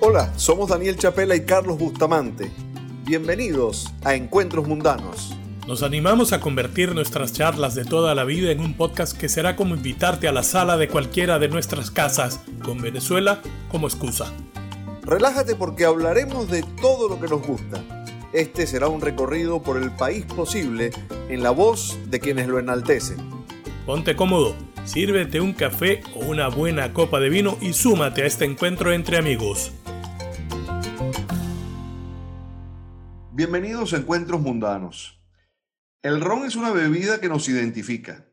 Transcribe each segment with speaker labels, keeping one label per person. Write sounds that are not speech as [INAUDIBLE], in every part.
Speaker 1: Hola, somos Daniel Chapela y Carlos Bustamante. Bienvenidos a Encuentros Mundanos.
Speaker 2: Nos animamos a convertir nuestras charlas de toda la vida en un podcast que será como invitarte a la sala de cualquiera de nuestras casas, con Venezuela como excusa.
Speaker 1: Relájate porque hablaremos de todo lo que nos gusta. Este será un recorrido por el país posible en la voz de quienes lo enaltecen.
Speaker 2: Ponte cómodo, sírvete un café o una buena copa de vino y súmate a este encuentro entre amigos.
Speaker 1: Bienvenidos a Encuentros Mundanos. El ron es una bebida que nos identifica.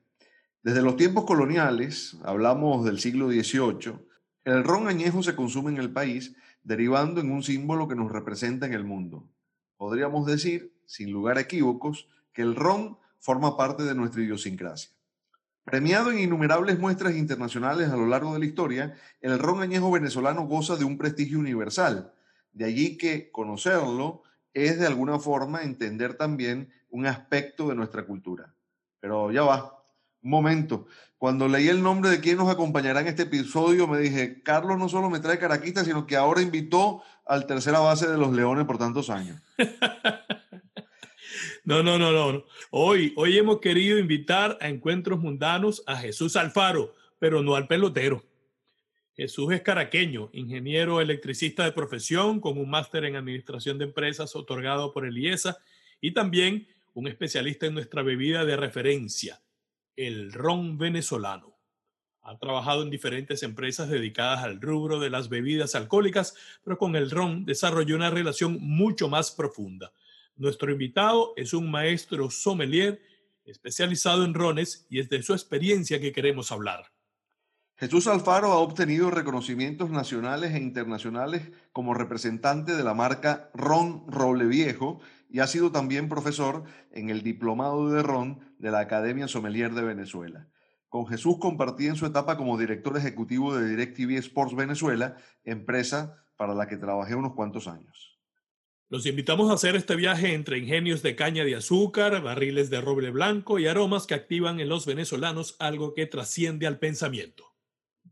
Speaker 1: Desde los tiempos coloniales, hablamos del siglo XVIII, el ron añejo se consume en el país derivando en un símbolo que nos representa en el mundo. Podríamos decir, sin lugar a equívocos, que el ron forma parte de nuestra idiosincrasia. Premiado en innumerables muestras internacionales a lo largo de la historia, el ron añejo venezolano goza de un prestigio universal. De allí que conocerlo es de alguna forma entender también un aspecto de nuestra cultura. Pero ya va, un momento. Cuando leí el nombre de quien nos acompañará en este episodio, me dije, Carlos no solo me trae caraquita, sino que ahora invitó al tercera base de los Leones por tantos años. [LAUGHS]
Speaker 2: No, no, no, no. Hoy, hoy hemos querido invitar a Encuentros Mundanos a Jesús Alfaro, pero no al pelotero. Jesús es caraqueño, ingeniero electricista de profesión, con un máster en administración de empresas otorgado por el IESA y también un especialista en nuestra bebida de referencia, el ron venezolano. Ha trabajado en diferentes empresas dedicadas al rubro de las bebidas alcohólicas, pero con el ron desarrolló una relación mucho más profunda. Nuestro invitado es un maestro sommelier especializado en rones y es de su experiencia que queremos hablar.
Speaker 1: Jesús Alfaro ha obtenido reconocimientos nacionales e internacionales como representante de la marca Ron Roble Viejo y ha sido también profesor en el Diplomado de Ron de la Academia Sommelier de Venezuela. Con Jesús compartí en su etapa como director ejecutivo de DirecTV Sports Venezuela, empresa para la que trabajé unos cuantos años.
Speaker 2: Los invitamos a hacer este viaje entre ingenios de caña de azúcar, barriles de roble blanco y aromas que activan en los venezolanos algo que trasciende al pensamiento.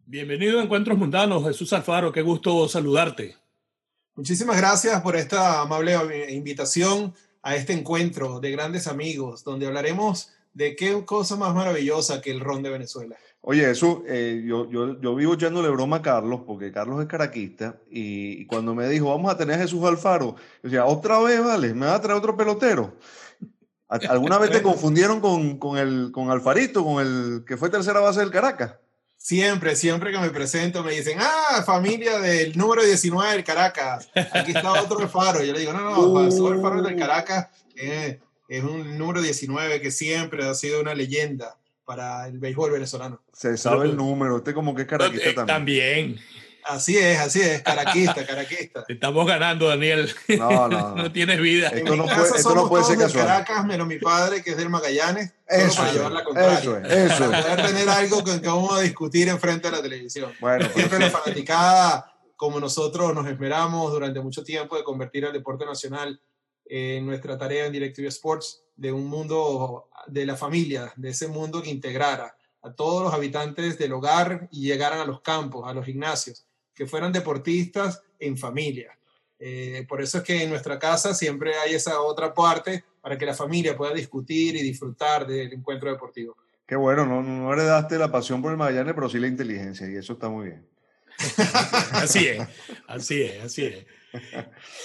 Speaker 2: Bienvenido a Encuentros Mundanos, Jesús Alfaro, qué gusto saludarte.
Speaker 3: Muchísimas gracias por esta amable invitación a este encuentro de grandes amigos, donde hablaremos de qué cosa más maravillosa que el ron de Venezuela.
Speaker 1: Oye, eso, eh, yo, yo, yo, vivo echándole broma a Carlos, porque Carlos es caraquista, y, cuando me dijo, vamos a tener a Jesús Alfaro, yo decía, otra vez, vale, me va a traer otro pelotero. ¿Alguna vez te [LAUGHS] confundieron con, con, el, con Alfarito, con el que fue tercera base del Caracas?
Speaker 3: Siempre, siempre que me presento me dicen, ah, familia del número 19 del Caracas, aquí está otro [LAUGHS] Alfaro. Yo le digo, no, no, uh. Alfaro del Caracas eh, es un número 19 que siempre ha sido una leyenda para el béisbol venezolano.
Speaker 1: Se sabe el número, usted como que es caraquista
Speaker 2: eh, también.
Speaker 3: Así es, así es, caraquista, [LAUGHS] caraquista.
Speaker 2: Estamos ganando, Daniel. No, no, no. [LAUGHS] tienes vida.
Speaker 3: Esto no, puede, esto no puede ser casual. Caracas, menos mi padre, que es del Magallanes, eso para llevar la contraria. Eso es, eso Para poder tener algo que, que, vamos a discutir enfrente de la televisión. Bueno, Siempre la fanaticada, como nosotros nos esperamos durante mucho tiempo de convertir al deporte nacional en nuestra tarea en DirecTV Sports, de un mundo de la familia, de ese mundo que integrara a todos los habitantes del hogar y llegaran a los campos, a los gimnasios, que fueran deportistas en familia. Eh, por eso es que en nuestra casa siempre hay esa otra parte para que la familia pueda discutir y disfrutar del encuentro deportivo.
Speaker 1: Qué bueno, no, no heredaste la pasión por el Magallanes, pero sí la inteligencia, y eso está muy bien. [LAUGHS]
Speaker 2: así es, así es, así es.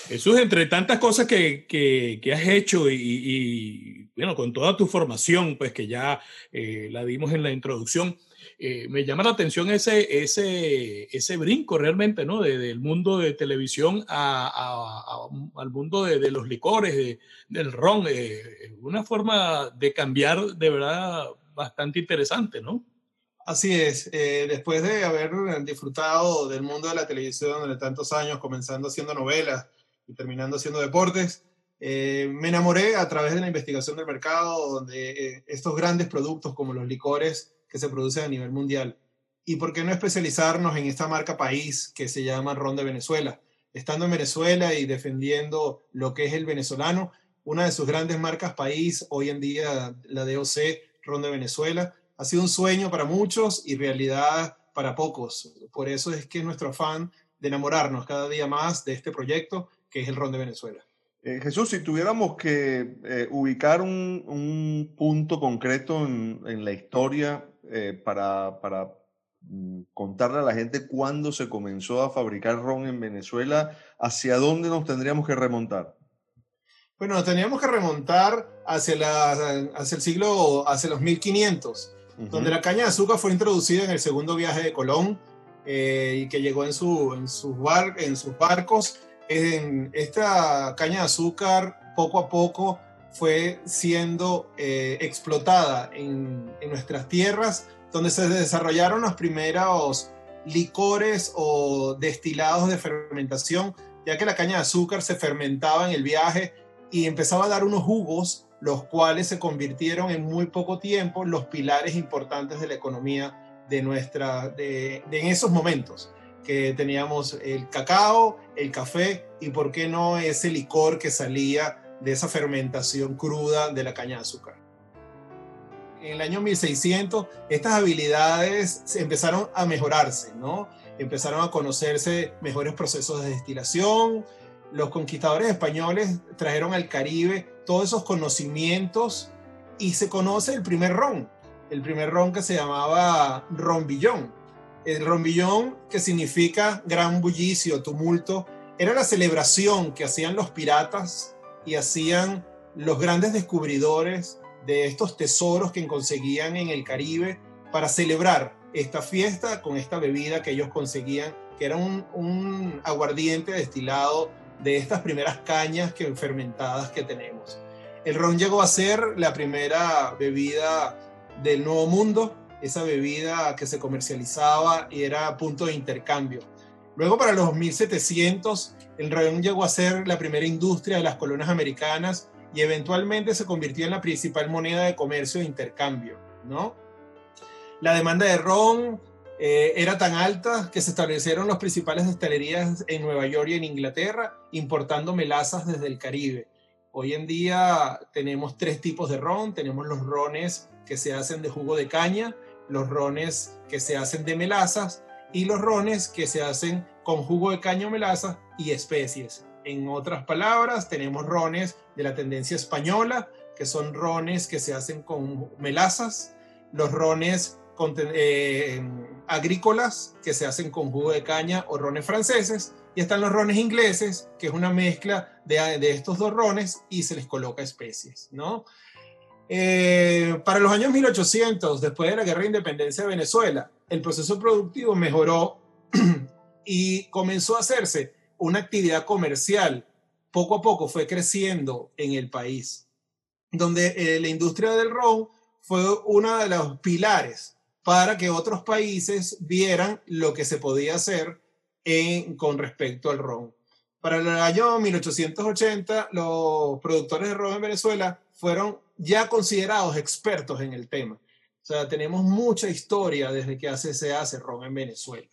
Speaker 2: Jesús, entre tantas cosas que, que, has hecho y, bueno, con toda tu formación, pues que ya eh, la dimos en la introducción, eh, me llama la atención ese, ese, ese brinco realmente, ¿no? De, del mundo de televisión a, al mundo de, los licores, del ron, eh, una forma de cambiar de verdad bastante interesante, ¿no?
Speaker 3: Así es, eh, después de haber disfrutado del mundo de la televisión durante tantos años, comenzando haciendo novelas y terminando haciendo deportes, me enamoré a través de la investigación del mercado, donde estos grandes productos como los licores que se producen a nivel mundial. ¿Y por qué no especializarnos en esta marca país que se llama Ron de Venezuela? Estando en Venezuela y defendiendo lo que es el venezolano, una de sus grandes marcas país, hoy en día la DOC, Ron de Venezuela, ha sido un sueño para muchos y realidad para pocos. Por eso es que nuestro afán de enamorarnos cada día más de este proyecto que es el ron de Venezuela.
Speaker 1: Eh, Jesús, si tuviéramos que eh, ubicar un, punto concreto en, la historia eh, para, para mm, contarle a la gente cuándo se comenzó a fabricar ron en Venezuela, ¿hacia dónde nos tendríamos que remontar?
Speaker 3: Bueno, nos tendríamos que remontar hacia, la, hacia el siglo, hacia los 1500, donde la caña de azúcar fue introducida en el segundo viaje de Colón y que llegó en, su, en, sus bar, en sus barcos en esta caña de azúcar poco a poco fue siendo eh, explotada en, nuestras tierras, donde se desarrollaron los primeros licores o destilados de fermentación, ya que la caña de azúcar se fermentaba en el viaje y empezaba a dar unos jugos, los cuales se convirtieron en muy poco tiempo los pilares importantes de la economía de nuestra, de en esos momentos que teníamos el cacao, el café y por qué no ese licor que salía de esa fermentación cruda de la caña de azúcar. En el año 1600 estas habilidades empezaron a mejorarse, ¿no? Empezaron a conocerse mejores procesos de destilación. Los conquistadores españoles trajeron al Caribe todos esos conocimientos y se conoce el primer ron, el primer ron que se llamaba rombillón el rombillón, que significa gran bullicio, tumulto, era la celebración que hacían los piratas y hacían los grandes descubridores de estos tesoros que conseguían en el Caribe para celebrar esta fiesta con esta bebida que ellos conseguían, que era un, aguardiente destilado de estas primeras cañas que, fermentadas que tenemos. El ron llegó a ser la primera bebida del Nuevo Mundo esa bebida que se comercializaba y era punto de intercambio. Luego para los 1700 el ron llegó a ser la primera industria de las colonias americanas y eventualmente se convirtió en la principal moneda de comercio e intercambio, ¿no? La demanda de ron eh, era tan alta que se establecieron las principales destilerías en Nueva York y en Inglaterra, importando melazas desde el Caribe. Hoy en día tenemos tres tipos de ron. Tenemos los rones que se hacen de jugo de caña, los rones que se hacen de melazas y los rones que se hacen con jugo de caña o melaza y especies. En otras palabras, tenemos rones de la tendencia española, que son rones que se hacen con melazas, los rones eh, agrícolas que se hacen con jugo de caña o rones franceses, y están los rones ingleses, que es una mezcla de, de estos dos rones y se les coloca especies, ¿no? Eh, para los años 1800, después de la guerra de independencia de Venezuela, el proceso productivo mejoró [CLEARS THROAT] y comenzó a hacerse una actividad comercial. Poco a poco fue creciendo en el país, donde eh, la industria del ron fue uno de los pilares para que otros países vieran lo que se podía hacer en, con respecto al ron. Para el año 1880, los productores de ron en Venezuela fueron ya considerados expertos en el tema. O sea, tenemos mucha historia desde que hace, se hace ron en Venezuela.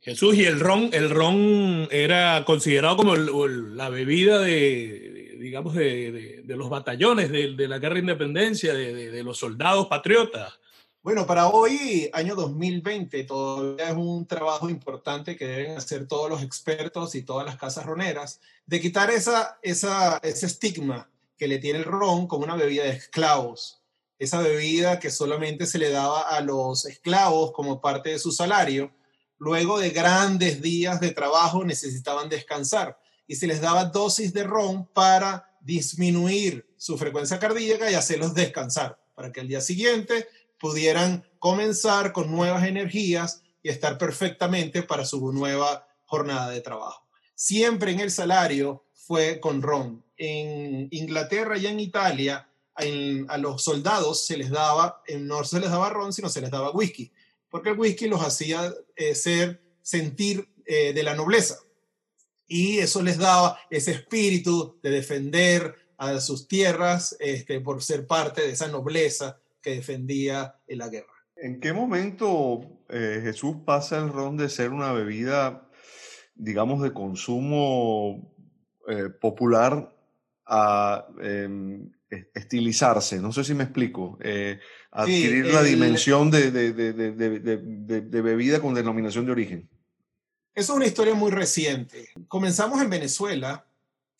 Speaker 2: Jesús, y el ron, el ron era considerado como la bebida de, digamos, de, los batallones de, la guerra de independencia, de, los soldados patriotas.
Speaker 3: Bueno, para hoy, año 2020, todavía es un trabajo importante que deben hacer todos los expertos y todas las casas roneras, de quitar esa, esa, ese estigma que le tiene el ron como una bebida de esclavos. Esa bebida que solamente se le daba a los esclavos como parte de su salario. Luego de grandes días de trabajo necesitaban descansar y se les daba dosis de ron para disminuir su frecuencia cardíaca y hacerlos descansar, para que al día siguiente pudieran comenzar con nuevas energías y estar perfectamente para su nueva jornada de trabajo. Siempre en el salario fue con ron, en Inglaterra y en Italia, a los soldados se les daba, no se les daba ron, sino se les daba whisky, porque el whisky los hacía eh, ser, sentir eh, de la nobleza. Y eso les daba ese espíritu de defender a sus tierras este, por ser parte de esa nobleza que defendía en la guerra.
Speaker 1: ¿En qué momento eh, Jesús pasa el ron de ser una bebida, digamos, de consumo popular a em, estilizarse, no sé si me explico, eh, adquirir la dimensión de, de, de, de, bebida con denominación de origen.
Speaker 3: Eso es una historia muy reciente. Comenzamos en Venezuela,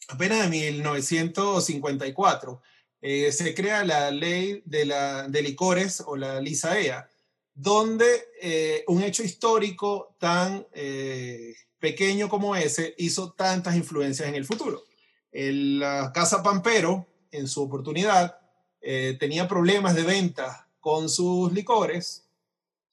Speaker 3: apenas en 1954. Eh, se crea la ley de, la, de licores o la LISAEA, donde eh, un hecho histórico tan eh, pequeño como ese hizo tantas influencias en el futuro. la Casa Pampero, en su oportunidad, tenía problemas de venta con sus licores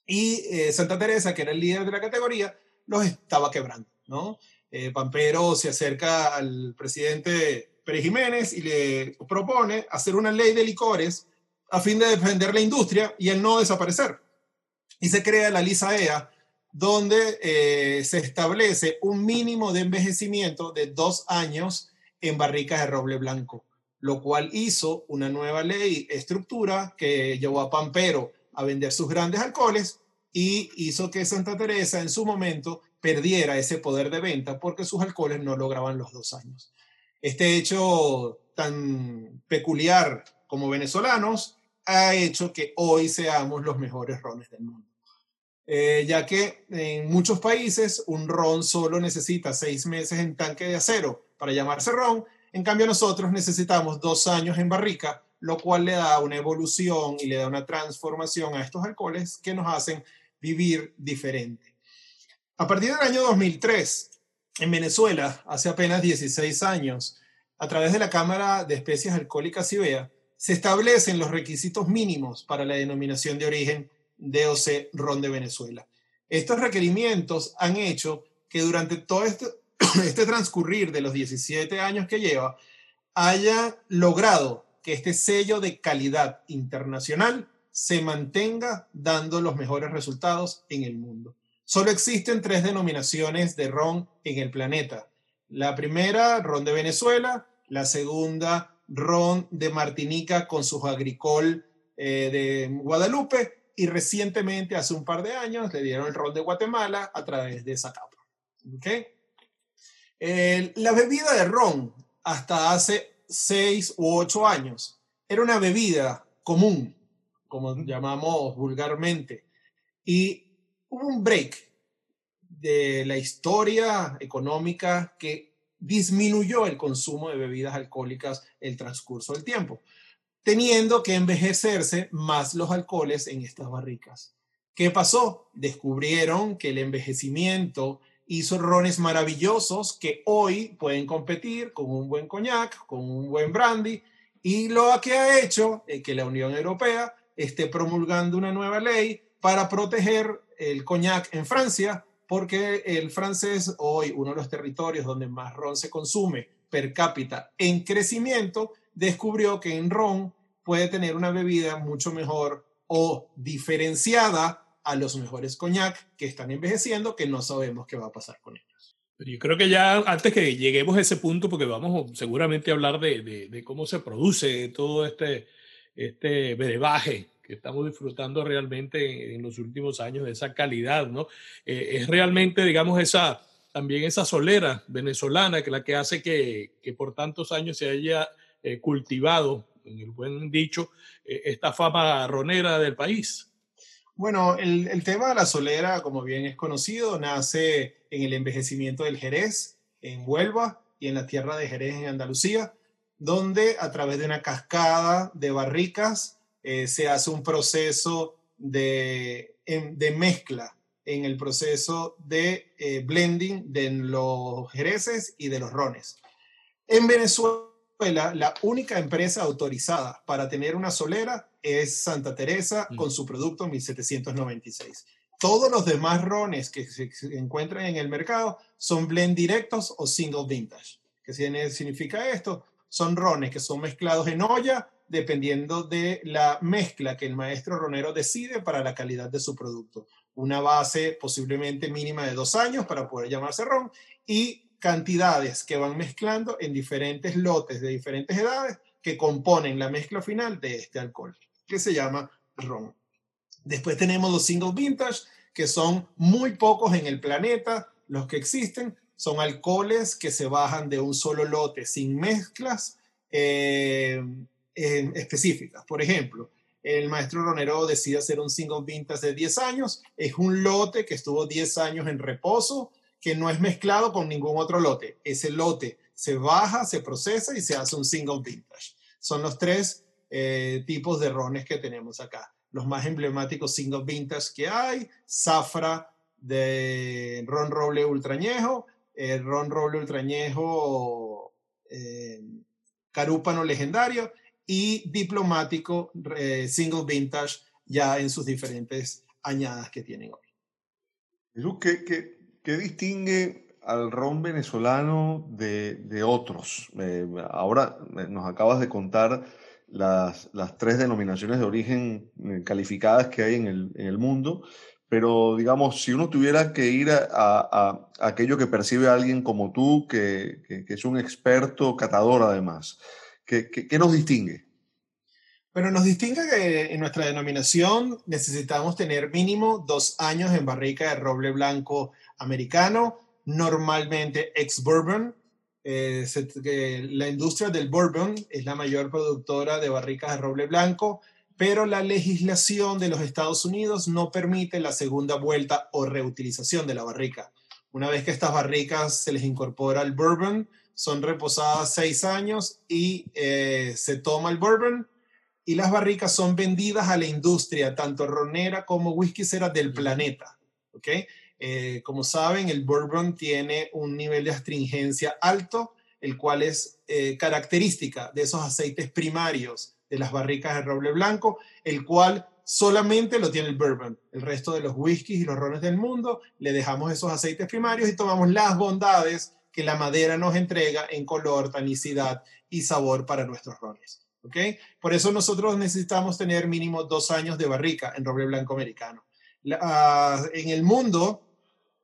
Speaker 3: y Santa Teresa, que era el líder de la categoría, los estaba quebrando, ¿no? Eh, Pampero se acerca al presidente Pérez Jiménez y le propone hacer una ley de licores a fin de defender la industria y el no desaparecer. Y se crea la LISAEA, donde eh, se establece un mínimo de envejecimiento de dos años en barricas de roble blanco, lo cual hizo una nueva ley, estructura, que llevó a Pampero a vender sus grandes alcoholes y hizo que Santa Teresa en su momento perdiera ese poder de venta porque sus alcoholes no lograban los dos años. Este hecho tan peculiar como venezolanos ha hecho que hoy seamos los mejores rones del mundo. Eh, ya que en muchos países un ron solo necesita seis meses en tanque de acero para llamarse ron, en cambio nosotros necesitamos dos años en barrica, lo cual le da una evolución y le da una transformación a estos alcoholes que nos hacen vivir diferente. A partir del año 2003, en Venezuela, hace apenas 16 años, a través de la Cámara de Especies Alcohólicas IBEA, se establecen los requisitos mínimos para la denominación de origen DOC Ron de Venezuela. Estos requerimientos han hecho que durante todo este, este transcurrir de los 17 años que lleva, haya logrado que este sello de calidad internacional se mantenga dando los mejores resultados en el mundo. Solo existen tres denominaciones de ron en el planeta. La primera, ron de Venezuela. La segunda, ron de Martinica con su agricol eh, de Guadalupe. Y recientemente, hace un par de años, le dieron el ron de Guatemala a través de Zacapa. ¿Okay? La bebida de ron, hasta hace seis u ocho años, era una bebida común como llamamos vulgarmente. Y hubo un break de la historia económica que disminuyó el consumo de bebidas alcohólicas el transcurso del tiempo, teniendo que envejecerse más los alcoholes en estas barricas. ¿Qué pasó? Descubrieron que el envejecimiento hizo rones maravillosos que hoy pueden competir con un buen coñac, con un buen brandy, y lo que ha hecho es que la Unión Europea esté promulgando una nueva ley para proteger el coñac en Francia, porque el francés, hoy uno de los territorios donde más ron se consume per cápita en crecimiento, descubrió que en ron puede tener una bebida mucho mejor o diferenciada a los mejores coñac que están envejeciendo, que no sabemos qué va a pasar con ellos.
Speaker 2: Yo creo que ya antes que lleguemos a ese punto, porque vamos seguramente a hablar de, de, de cómo se produce todo este, este brebaje que estamos disfrutando realmente en los últimos años de esa calidad, ¿no? Eh, es realmente, digamos, esa, también esa solera venezolana que la que hace que, que por tantos años se haya eh, cultivado, en el buen dicho, eh, esta fama ronera del país.
Speaker 3: Bueno, el, tema de la solera, como bien es conocido, nace en el envejecimiento del Jerez, en Huelva y en la tierra de Jerez, en Andalucía donde a través de una cascada de barricas eh, se hace un proceso de, de, mezcla en el proceso de eh, blending de los jereces y de los rones. En Venezuela, la única empresa autorizada para tener una solera es Santa Teresa mm. con su producto 1796. Todos los demás rones que se encuentran en el mercado son blend directos o single vintage. ¿Qué significa esto? son rones que son mezclados en olla dependiendo de la mezcla que el maestro ronero decide para la calidad de su producto. Una base posiblemente mínima de dos años para poder llamarse ron y cantidades que van mezclando en diferentes lotes de diferentes edades que componen la mezcla final de este alcohol, que se llama ron. Después tenemos los single vintage, que son muy pocos en el planeta, los que existen, son alcoholes que se bajan de un solo lote sin mezclas eh, específicas. Por ejemplo, el maestro Ronero decide hacer un single vintage de 10 años. Es un lote que estuvo 10 años en reposo, que no es mezclado con ningún otro lote. Ese lote se baja, se procesa y se hace un single vintage. Son los tres eh, tipos de rones que tenemos acá. Los más emblemáticos single vintage que hay, Zafra de Ron Roble Ultrañejo, el Ron Roble Ultrañejo eh, Carúpano Legendario y Diplomático eh, Single Vintage ya en sus diferentes añadas que tienen hoy.
Speaker 1: ¿qué, qué, qué distingue al ron venezolano de, de otros? Eh, ahora nos acabas de contar las, las, tres denominaciones de origen calificadas que hay en el, mundo, pero digamos, si uno tuviera que ir a, aquello que percibe alguien como tú, que, es un experto catador además, ¿qué, nos distingue?
Speaker 3: Bueno, nos distingue que en nuestra denominación necesitamos tener mínimo dos años en barrica de roble blanco americano, normalmente ex-bourbon. Eh, la industria del bourbon es la mayor productora de barricas de roble blanco pero la legislación de los Estados Unidos no permite la segunda vuelta o reutilización de la barrica. Una vez que estas barricas se les incorpora el bourbon, son reposadas seis años y eh, se toma el bourbon y las barricas son vendidas a la industria, tanto ronera como whiskycera del planeta. ¿okay? Eh, como saben, el bourbon tiene un nivel de astringencia alto, el cual es eh, característica de esos aceites primarios de las barricas de roble blanco, el cual solamente lo tiene el bourbon. El resto de los whiskies y los rones del mundo le dejamos esos aceites primarios y tomamos las bondades que la madera nos entrega en color, tanicidad y sabor para nuestros rones. ¿ok? Por eso nosotros necesitamos tener mínimo dos años de barrica en roble blanco americano. Ah, en el mundo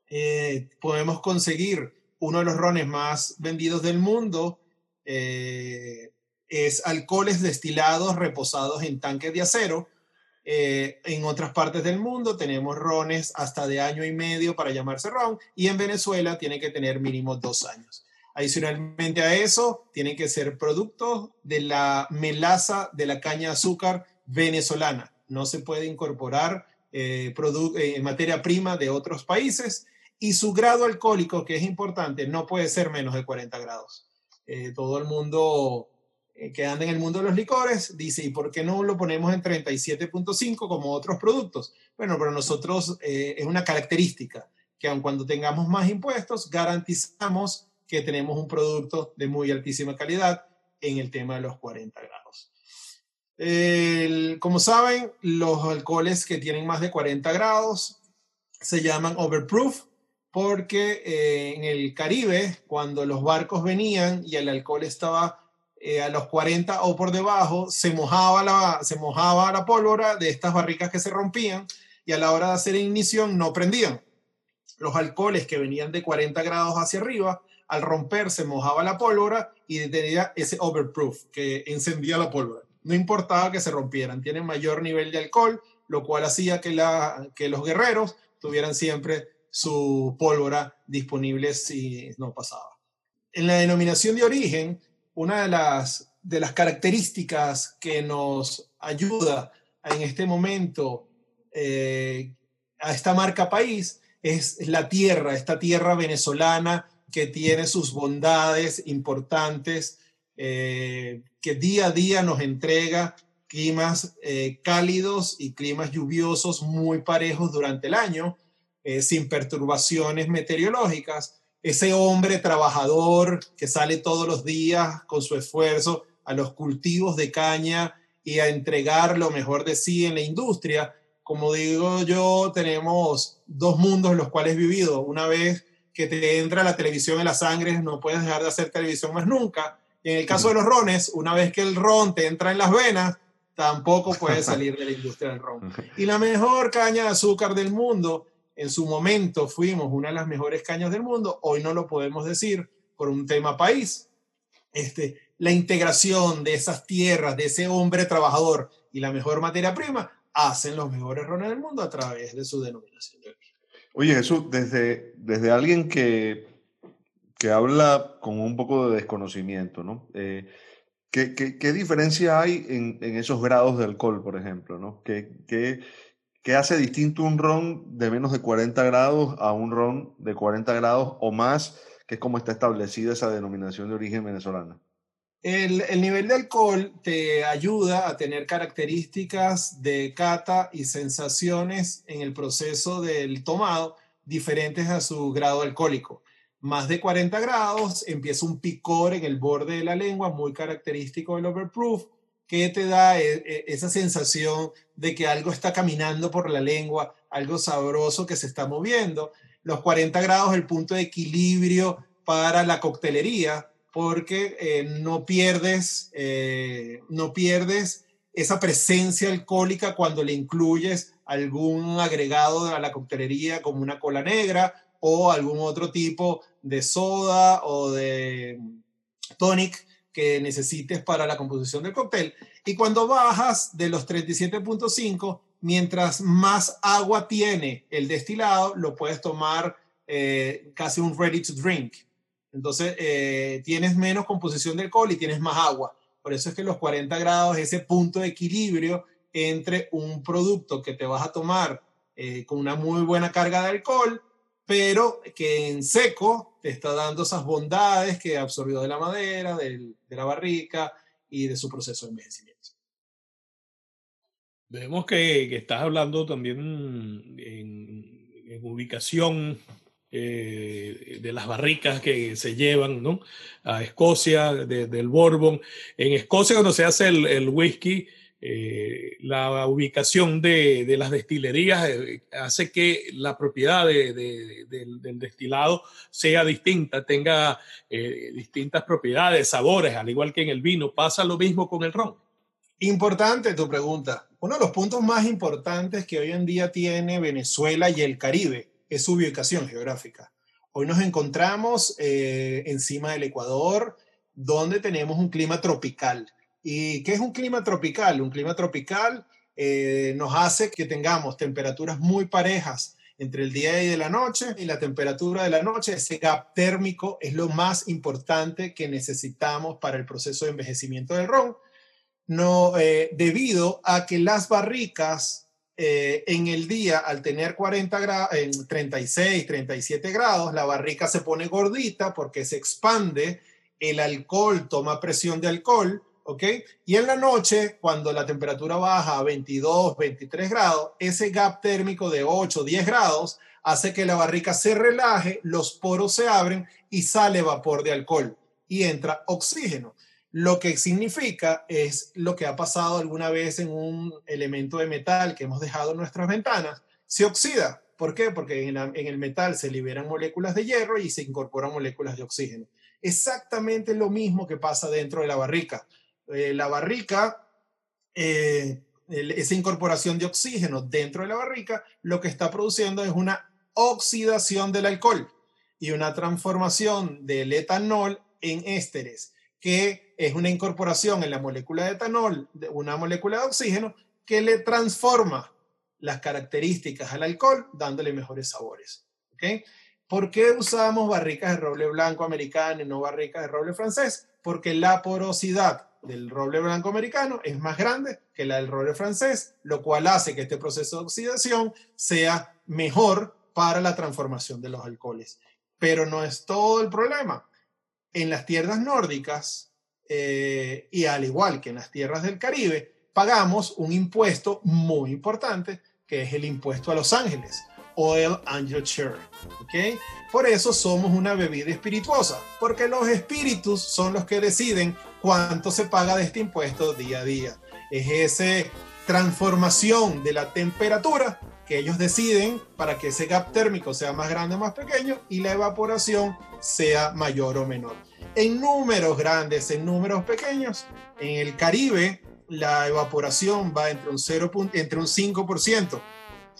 Speaker 3: eh, podemos conseguir uno de los rones más vendidos del mundo, eh, es alcoholes destilados reposados en tanques de acero. Eh, en otras partes del mundo tenemos rones hasta de año y medio para llamarse ron y en Venezuela tiene que tener mínimo dos años. Adicionalmente a eso, tienen que ser productos de la melaza de la caña de azúcar venezolana. No se puede incorporar eh, eh, materia prima de otros países y su grado alcohólico, que es importante, no puede ser menos de 40 grados. todo el mundo eh, que anda en el mundo de los licores, dice, ¿y por qué no lo ponemos en 37.5 como otros productos? Bueno, para nosotros eh, es una característica que aun cuando tengamos más impuestos, garantizamos que tenemos un producto de muy altísima calidad en el tema de los 40 grados. como saben, los alcoholes que tienen más de 40 grados se llaman overproof porque eh, en el Caribe, cuando los barcos venían y el alcohol estaba eh, a los 40 o por debajo, se mojaba, la, se mojaba la pólvora de estas barricas que se rompían y a la hora de hacer ignición no prendían. Los alcoholes que venían de 40 grados hacia arriba, al romper se mojaba la pólvora y tenía ese overproof que encendía la pólvora. No importaba que se rompieran, tienen mayor nivel de alcohol, lo cual hacía que, la, que los guerreros tuvieran siempre su pólvora disponible si no pasaba. En la denominación de origen, una de las, de las características que nos ayuda en este momento eh, a esta marca país es la tierra, esta tierra venezolana que tiene sus bondades importantes, eh, que día a día nos entrega climas eh, cálidos y climas lluviosos muy parejos durante el año, sin perturbaciones meteorológicas ese hombre trabajador que sale todos los días con su esfuerzo a los cultivos de caña y a entregar lo mejor de sí en la industria. Como digo yo, tenemos dos mundos en los cuales he vivido. Una vez que te entra la televisión en la sangre, no puedes dejar de hacer televisión más nunca. en el caso de los rones, una vez que el ron te entra en las venas, tampoco puedes salir de la industria del ron. [LAUGHS] Y la mejor caña de azúcar del mundo en su momento fuimos una de las mejores cañas del mundo, hoy no lo podemos decir por un tema país. Este, la integración de esas tierras, de ese hombre trabajador y la mejor materia prima, hacen los mejores rones del mundo a través de su denominación de.
Speaker 1: Oye Jesús, desde, desde alguien que, que habla con un poco de desconocimiento, ¿no? Eh, ¿qué, qué, qué, diferencia hay en, en, esos grados de alcohol, por ejemplo? ¿no? ¿Qué, qué ¿Qué hace distinto un ron de menos de 40 grados a un ron de 40 grados o más, que es como está establecida esa denominación de origen venezolana?
Speaker 3: El, el, nivel de alcohol te ayuda a tener características de cata y sensaciones en el proceso del tomado diferentes a su grado alcohólico. Más de 40 grados, empieza un picor en el borde de la lengua, muy característico del overproof, que te da e, e, esa sensación de que algo está caminando por la lengua, algo sabroso que se está moviendo. Los 40 grados, el punto de equilibrio para la coctelería, porque eh, no pierdes, eh, no pierdes esa presencia alcohólica cuando le incluyes algún agregado a la coctelería como una cola negra o algún otro tipo de soda o de tonic que necesites para la composición del cóctel. Y cuando bajas de los 37.5, mientras más agua tiene el destilado, lo puedes tomar eh, casi un ready to drink. Entonces, eh, tienes menos composición de alcohol y tienes más agua. Por eso es que los 40 grados es ese punto de equilibrio entre un producto que te vas a tomar eh, con una muy buena carga de alcohol, pero que en seco te está dando esas bondades que absorbió de la madera, de la barrica y de su proceso de envejecimiento.
Speaker 2: Vemos que, estás hablando también en ubicación eh, de las barricas que se llevan ¿no? a Escocia, del Bourbon. En Escocia, cuando se hace el, whisky, eh, la ubicación de, las destilerías eh, hace que la propiedad del, destilado sea distinta, tenga distintas propiedades, sabores, al igual que en el vino. ¿Pasa lo mismo con el ron?
Speaker 3: Importante tu pregunta. Uno de los puntos más importantes que hoy en día tiene Venezuela y el Caribe es su ubicación geográfica. Hoy nos encontramos eh, encima del Ecuador, donde tenemos un clima tropical. ¿Y qué es un clima tropical? Un clima tropical eh, nos hace que tengamos temperaturas muy parejas entre el día y de la noche y la temperatura de la noche, ese gap térmico es lo más importante que necesitamos para el proceso de envejecimiento del ron, no, eh, debido a que las barricas eh, en el día, al tener 40 grados, en 36, 37 grados, la barrica se pone gordita porque se expande, el alcohol toma presión de alcohol, ¿ok? Y en la noche, cuando la temperatura baja a 22, 23 grados, ese gap térmico de 8, 10 grados hace que la barrica se relaje, los poros se abren y sale vapor de alcohol y entra oxígeno. Lo que significa es lo que ha pasado alguna vez en un elemento de metal que hemos dejado en nuestras ventanas, se oxida. ¿Por qué? Porque en, el metal se liberan moléculas de hierro y se incorporan moléculas de oxígeno. Exactamente lo mismo que pasa dentro de la barrica. Eh, la barrica, eh, esa incorporación de oxígeno dentro de la barrica, lo que está produciendo es una oxidación del alcohol y una transformación del etanol en ésteres que es una incorporación en la molécula de etanol de una molécula de oxígeno que le transforma las características al alcohol, dándole mejores sabores. ¿okay? ¿Por qué usamos barricas de roble blanco americano y no barricas de roble francés? Porque la porosidad del roble blanco americano es más grande que la del roble francés, lo cual hace que este proceso de oxidación sea mejor para la transformación de los alcoholes. Pero no es todo el problema en las tierras nórdicas eh, y al igual que en las tierras del Caribe, pagamos un impuesto muy importante que es el impuesto a Los Ángeles, Oil Angel Share. ¿okay? Por eso somos una bebida espirituosa, porque los espíritus son los que deciden cuánto se paga de este impuesto día a día. Es esa transformación de la temperatura que ellos deciden para que ese gap térmico sea más grande o más pequeño y la evaporación sea mayor o menor. En números grandes, en números pequeños, en el Caribe la evaporación va entre un, 0, entre un 5%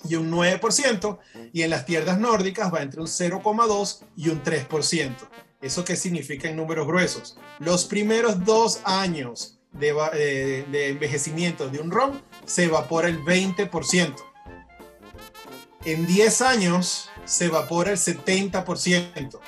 Speaker 3: y un 9%, y en las tierras nórdicas va entre un 0,2 y un 3%. ¿Eso qué significa en números gruesos? Los primeros dos años de, eh, de envejecimiento de un ron se evapora el 20% en 10 años se evapora el 70%.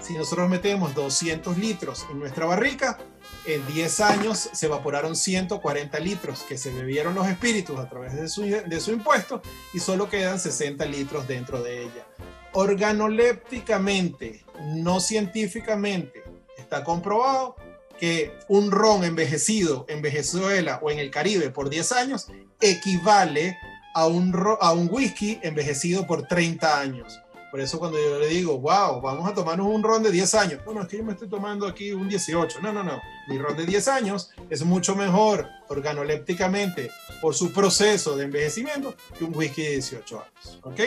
Speaker 3: Si nosotros metemos 200 litros en nuestra barrica, en 10 años se evaporaron 140 litros que se bebieron los espíritus a través de su, de su impuesto y solo quedan 60 litros dentro de ella. Organolépticamente, no científicamente, está comprobado que un ron envejecido en Venezuela o en el Caribe por 10 años equivale a un, a un whisky envejecido por 30 años. Por eso cuando yo le digo, wow, vamos a tomarnos un ron de 10 años. Bueno, es que yo me estoy tomando aquí un 18. No, no, no. Mi ron de 10 años es mucho mejor organolépticamente por su proceso de envejecimiento que un whisky de 18 años. ¿Ok?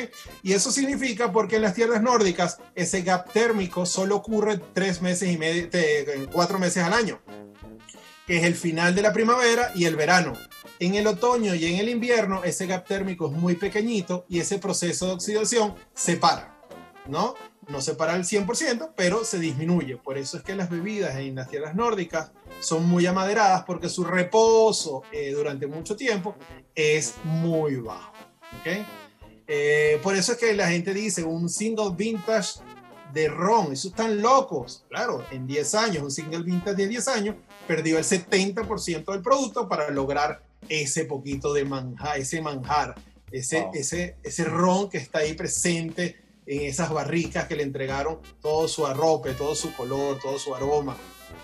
Speaker 3: Y eso significa porque en las tierras nórdicas ese gap térmico solo ocurre 3 meses y medio, 4 meses al año, que es el final de la primavera y el verano. En el otoño y en el invierno ese gap térmico es muy pequeñito y ese proceso de oxidación se para. ¿No? No se para al 100%, pero se disminuye. Por eso es que las bebidas en las tierras nórdicas son muy amaderadas porque su reposo eh, durante mucho tiempo es muy bajo. Eh, por eso es que la gente dice un single vintage de ron, eso están locos. Claro, en 10 años, un single vintage de 10 años perdió el 70% del producto para lograr ese poquito de manjar, ese manjar, ese, ese, ese ron que está ahí presente en esas barricas que le entregaron todo su arrope, todo su color, todo su aroma.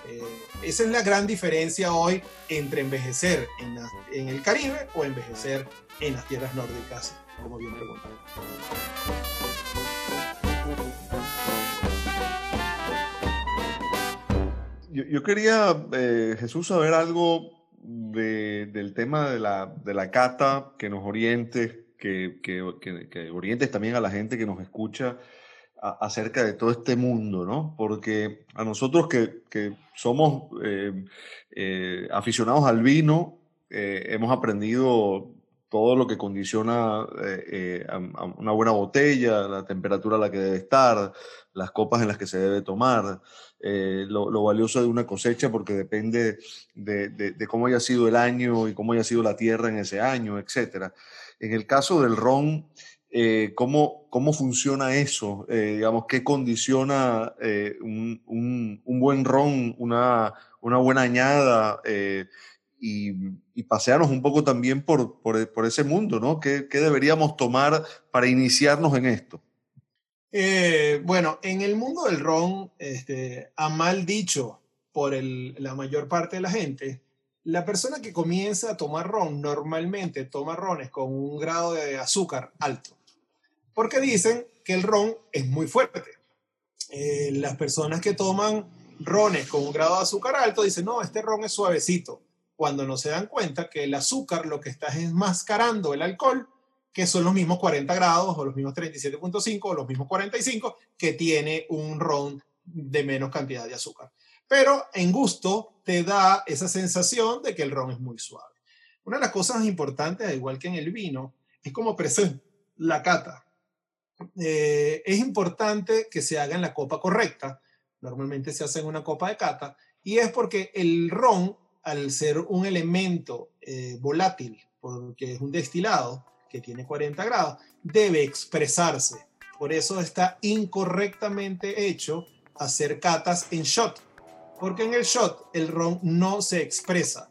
Speaker 3: Eh, esa es la gran diferencia hoy entre envejecer en, el Caribe o envejecer en las tierras nórdicas, como bien preguntan.
Speaker 1: Yo, quería, eh, Jesús, saber algo del tema de la cata, que nos oriente que, que, orientes también a la gente que nos escucha acerca de todo este mundo, ¿no? Porque a nosotros que, que somos eh, eh, aficionados al vino, eh, hemos aprendido todo lo que condiciona una buena botella, la temperatura a la que debe estar, las copas en las que se debe tomar, lo, lo, valioso de una cosecha porque depende de, cómo haya sido el año y cómo haya sido la tierra en ese año, etcétera. En el caso del ron, eh, ¿cómo, ¿cómo, funciona eso? Eh, digamos, ¿qué condiciona eh, un, un, buen ron, una, una buena añada? Y, y, pasearnos un poco también por, por, por ese mundo, ¿no? ¿Qué, ¿Qué, deberíamos tomar para iniciarnos en esto?
Speaker 3: Bueno, en el mundo del ron, este, a mal dicho por la mayor parte de la gente, la persona que comienza a tomar ron normalmente toma rones con un grado de azúcar alto, porque dicen que el ron es muy fuerte. Eh, las personas que toman rones con un grado de azúcar alto dicen, no, este ron es suavecito, cuando no se dan cuenta que el azúcar lo que está es enmascarando el alcohol, que son los mismos 40 grados o los mismos 37.5 o los mismos 45 que tiene un ron de menos cantidad de azúcar pero en gusto te da esa sensación de que el ron es muy suave. Una de las cosas importantes, igual que en el vino, es como presenta la cata. Eh, es importante que se haga en la copa correcta. Normalmente se hace en una copa de cata y es porque el ron, al ser un elemento eh, volátil, porque es un destilado que tiene 40 grados, debe expresarse. Por eso está incorrectamente hecho hacer catas en shot porque en el shot el ron no se expresa.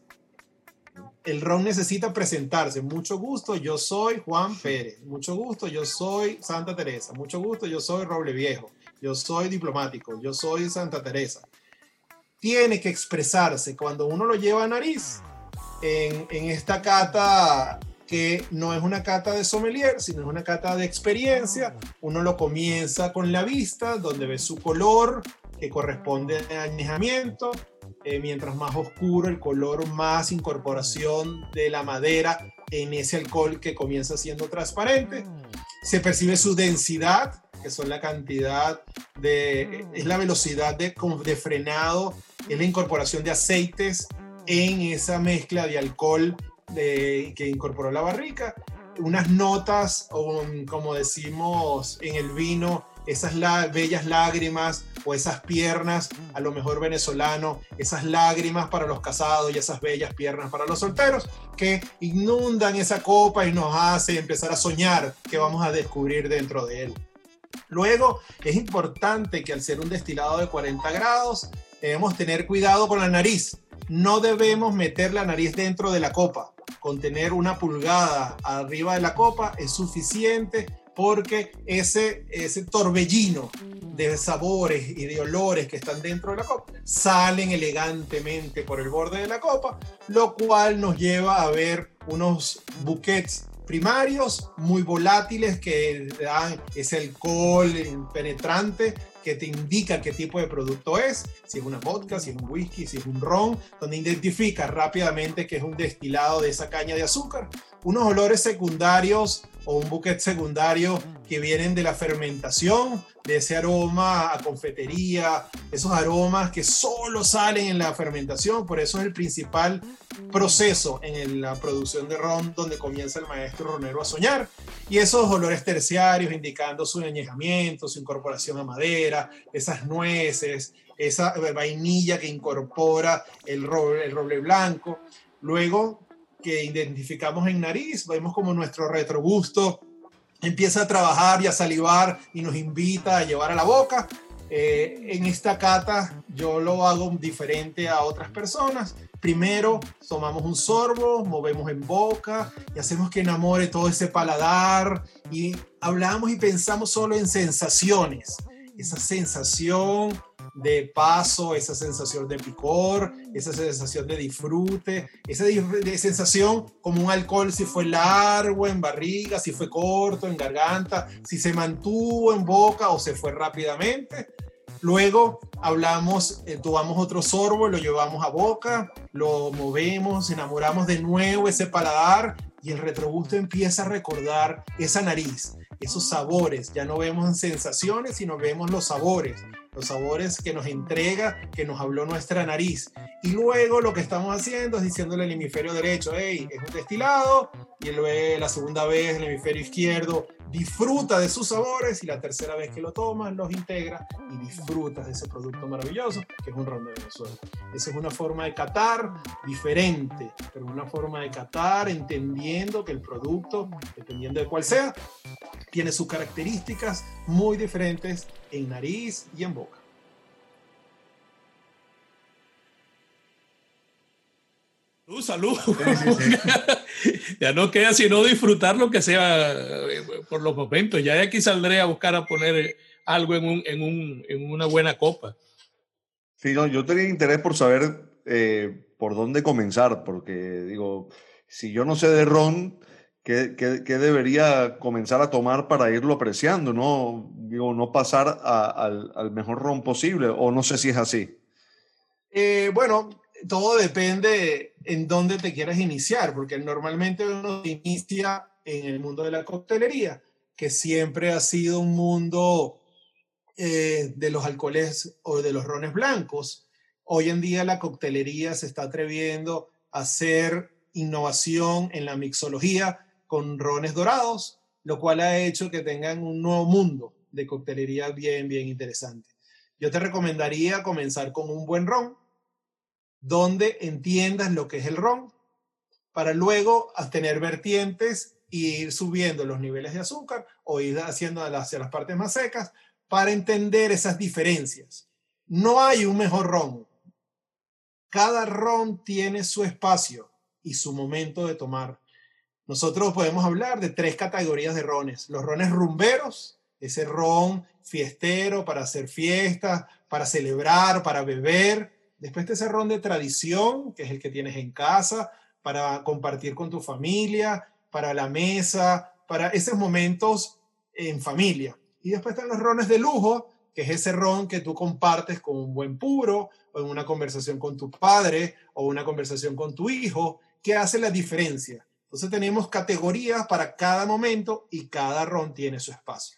Speaker 3: El ron necesita presentarse. Mucho gusto, yo soy Juan Pérez. Mucho gusto, yo soy Santa Teresa. Mucho gusto, yo soy Roble Viejo. Yo soy diplomático. Yo soy Santa Teresa. Tiene que expresarse cuando uno lo lleva a nariz en, en esta cata que no es una cata de sommelier, sino es una cata de experiencia. Uno lo comienza con la vista, donde ve su color, que corresponde al añejamiento. Eh, mientras más oscuro el color, más incorporación de la madera en ese alcohol que comienza siendo transparente. Se percibe su densidad, que son la cantidad de, es la velocidad de, de frenado, es la incorporación de aceites en esa mezcla de alcohol de, que incorporó la barrica. Unas notas, como decimos en el vino, esas bellas lágrimas o esas piernas, a lo mejor venezolano, esas lágrimas para los casados y esas bellas piernas para los solteros, que inundan esa copa y nos hace empezar a soñar que vamos a descubrir dentro de él. Luego, es importante que al ser un destilado de 40 grados, debemos tener cuidado con la nariz. No debemos meter la nariz dentro de la copa. Con tener una pulgada arriba de la copa es suficiente porque ese, ese torbellino de sabores y de olores que están dentro de la copa salen elegantemente por el borde de la copa, lo cual nos lleva a ver unos buquets primarios muy volátiles que dan ese alcohol penetrante que te indica qué tipo de producto es, si es una vodka, si es un whisky, si es un ron, donde identifica rápidamente que es un destilado de esa caña de azúcar. Unos olores secundarios o un buquet secundario que vienen de la fermentación, de ese aroma a confetería, esos aromas que solo salen en la fermentación, por eso es el principal proceso en la producción de ron donde comienza el maestro ronero a soñar. Y esos olores terciarios indicando su añejamiento, su incorporación a madera, esas nueces, esa vainilla que incorpora el roble, el roble blanco. Luego que identificamos en nariz, vemos como nuestro retrogusto empieza a trabajar y a salivar y nos invita a llevar a la boca. Eh, en esta cata yo lo hago diferente a otras personas. Primero tomamos un sorbo, movemos en boca y hacemos que enamore todo ese paladar y hablamos y pensamos solo en sensaciones. Esa sensación de paso, esa sensación de picor, esa sensación de disfrute, esa sensación como un alcohol si fue largo en barriga, si fue corto en garganta, si se mantuvo en boca o se fue rápidamente. Luego hablamos, eh, tomamos otro sorbo, lo llevamos a boca, lo movemos, enamoramos de nuevo ese paladar y el retrogusto empieza a recordar esa nariz, esos sabores. Ya no vemos sensaciones, sino vemos los sabores los sabores que nos entrega, que nos habló nuestra nariz. Y luego lo que estamos haciendo es diciéndole al hemisferio derecho, hey, es un destilado, y luego la segunda vez el hemisferio izquierdo disfruta de sus sabores y la tercera vez que lo tomas los integra y disfrutas de ese producto maravilloso que es un ron de Venezuela. Esa es una forma de catar diferente, pero una forma de catar entendiendo que el producto, dependiendo de cuál sea, tiene sus características muy diferentes en nariz y en boca.
Speaker 2: salud. [LAUGHS] ya no queda sino disfrutar lo que sea eh, por los momentos. Ya de aquí saldré a buscar a poner algo en, un, en, un, en una buena copa.
Speaker 1: Sí, no, yo tenía interés por saber eh, por dónde comenzar, porque digo, si yo no sé de ron, ¿qué, qué, qué debería comenzar a tomar para irlo apreciando? No, digo, no pasar al, al, mejor ron posible, o no sé si es así.
Speaker 3: Eh, bueno, todo depende en dónde te quieras iniciar, porque normalmente uno inicia en el mundo de la coctelería, que siempre ha sido un mundo eh, de los alcoholes o de los rones blancos. Hoy en día la coctelería se está atreviendo a hacer innovación en la mixología con rones dorados, lo cual ha hecho que tengan un nuevo mundo de coctelería bien, bien interesante. Yo te recomendaría comenzar con un buen ron, donde entiendas lo que es el ron, para luego tener vertientes e ir subiendo los niveles de azúcar o ir haciendo hacia las partes más secas para entender esas diferencias. No hay un mejor ron. Cada ron tiene su espacio y su momento de tomar. Nosotros podemos hablar de tres categorías de rones. Los rones rumberos, ese ron fiestero para hacer fiestas, para celebrar, para beber Después te ese ron de tradición, que es el que tienes en casa, para compartir con tu familia, para la mesa, para esos momentos en familia. Y después están los rones de lujo, que es ese ron que tú compartes con un buen puro, o en una conversación con tu padre, o una conversación con tu hijo, que hace la diferencia. Entonces tenemos categorías para cada momento y cada ron tiene su espacio.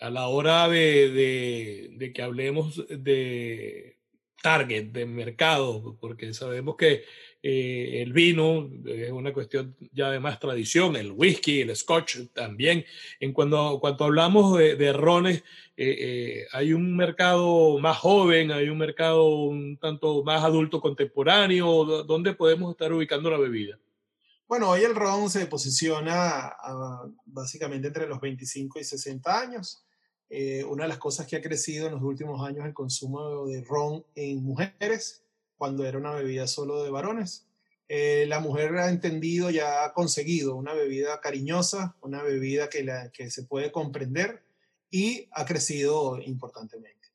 Speaker 2: A la hora de, de, que hablemos de target de mercado, porque sabemos que eh, el vino es una cuestión ya de más tradición, el whisky, el scotch también. En cuando, cuando hablamos de, de rones, eh, eh, hay un mercado más joven, hay un mercado un tanto más adulto contemporáneo, ¿dónde podemos estar ubicando la bebida?
Speaker 3: Bueno, hoy el ron se posiciona básicamente entre los 25 y 60 años. eh, una de las cosas que ha crecido en los últimos años el consumo de ron en mujeres, cuando era una bebida solo de varones. Eh, la mujer ha entendido y ha conseguido una bebida cariñosa, una bebida que se puede comprender y ha crecido importantemente.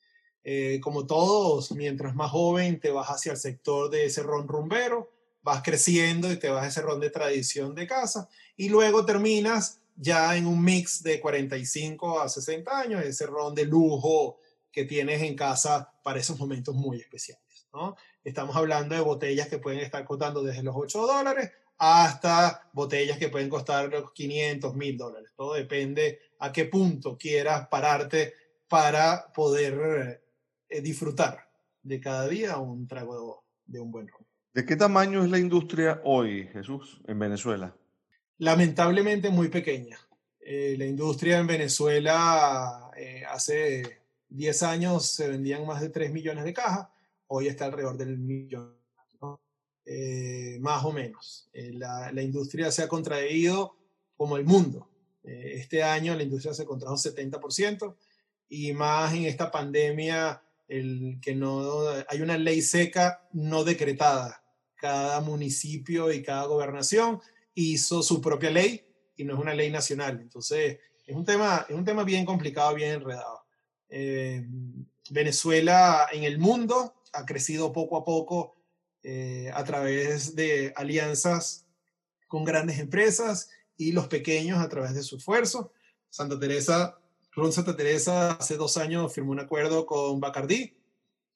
Speaker 3: Eh, como todos, mientras más joven te vas hacia el sector de ese ron rumbero, vas creciendo y te vas a ese ron de tradición de casa y luego terminas ya en un mix de 45 a 60 años, ese ron de lujo que tienes en casa para esos momentos muy especiales. ¿no? Estamos hablando de botellas que pueden estar costando desde los 8 dólares hasta botellas que pueden costar los 500, 1000 dólares. Todo depende a qué punto quieras pararte para poder eh, disfrutar de cada día un trago de un buen ron.
Speaker 1: ¿De qué tamaño es la industria hoy, Jesús, en Venezuela?
Speaker 3: Lamentablemente muy pequeña. Eh, la industria en Venezuela eh, hace 10 años se vendían más de 3 millones de cajas, hoy está alrededor del millón, más o menos. La, la, industria se ha contraído como el mundo. este año la industria se contrajo 70% y más en esta pandemia el que no hay una ley seca no decretada. Cada municipio y cada gobernación hizo su propia ley y no es una ley nacional. Entonces, es un tema, es un tema bien complicado, bien enredado. Eh, Venezuela en el mundo ha crecido poco a poco eh, a través de alianzas con grandes empresas y los pequeños a través de su esfuerzo. Santa Teresa Ron Santa Teresa hace dos años firmó un acuerdo con Bacardi,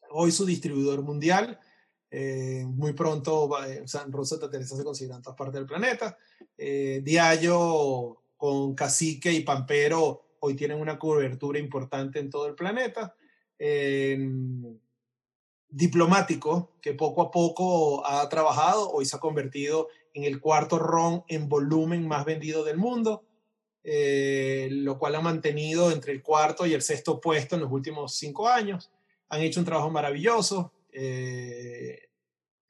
Speaker 3: hoy su distribuidor mundial. Eh, muy pronto eh, Ron Santa Teresa se considera en todas partes del planeta. Eh, Diallo con Cacique y Pampero hoy tienen una cobertura importante en todo el planeta. diplomático, que poco a poco ha trabajado, hoy se ha convertido en el cuarto ron en volumen más vendido del mundo. Eh, lo cual ha mantenido entre el cuarto y el sexto puesto en los últimos cinco años. Han hecho un trabajo maravilloso eh,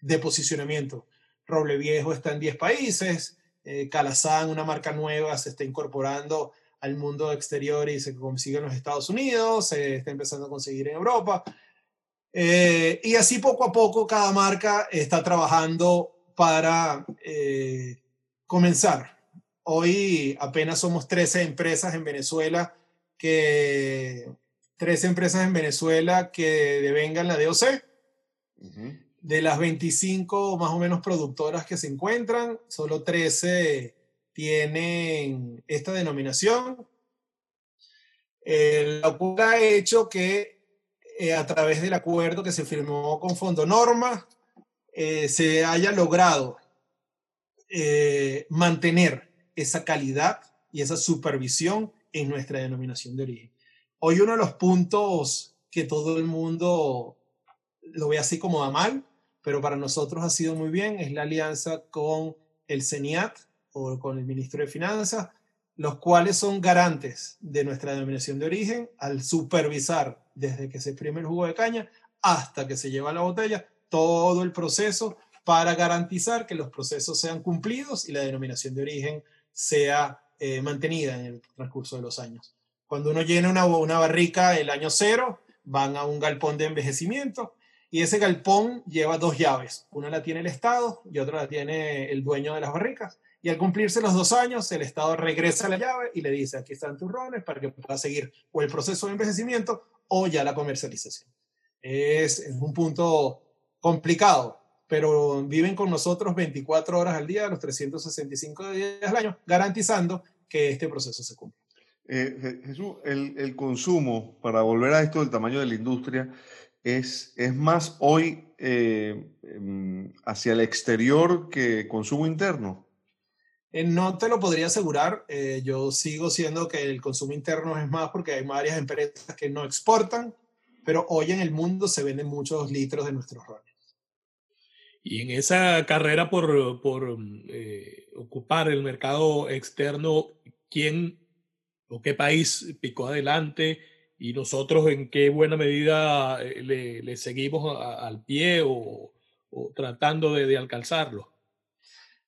Speaker 3: de posicionamiento. Roble Viejo está en 10 países, eh, Calazán, una marca nueva, se está incorporando al mundo exterior y se consigue en los Estados Unidos, se está empezando a conseguir en Europa. y así poco a poco cada marca está trabajando para comenzar Hoy apenas somos 13 empresas en Venezuela que 13 empresas en Venezuela que devengan la DOC. De las 25 más o menos productoras que se encuentran, solo 13 tienen esta denominación. El cual ha hecho que eh, a través del acuerdo que se firmó con Fondo Norma eh, se haya logrado eh, mantener esa calidad y esa supervisión en nuestra denominación de origen. Hoy uno de los puntos que todo el mundo lo ve así como a mal, pero para nosotros ha sido muy bien, es la alianza con el CENIAT o con el Ministro de Finanzas, los cuales son garantes de nuestra denominación de origen al supervisar desde que se exprime el jugo de caña hasta que se lleva la botella todo el proceso para garantizar que los procesos sean cumplidos y la denominación de origen sea eh, mantenida en el transcurso de los años. Cuando uno llena una, una barrica el año cero, van a un galpón de envejecimiento y ese galpón lleva dos llaves. Una la tiene el Estado y otra la tiene el dueño de las barricas. Y al cumplirse los dos años, el Estado regresa la llave y le dice, aquí están tus rones para que puedas seguir o el proceso de envejecimiento o ya la comercialización. Es, es un punto complicado, pero viven con nosotros 24 horas al día, los 365 días al año, garantizando que este proceso se cumpla.
Speaker 1: Eh, Jesús, el, el, consumo, para volver a esto del tamaño de la industria, es, es más hoy eh, em, hacia el exterior que consumo interno.
Speaker 3: Eh, no te lo podría asegurar. yo sigo siendo que el consumo interno es más porque hay varias empresas que no exportan, pero hoy en el mundo se venden muchos litros de nuestros roles.
Speaker 2: Y en esa carrera por, por eh, ocupar el mercado externo, ¿quién o qué país picó adelante? ¿Y nosotros en qué buena medida eh, le, le seguimos al pie o, o tratando de, de, alcanzarlo?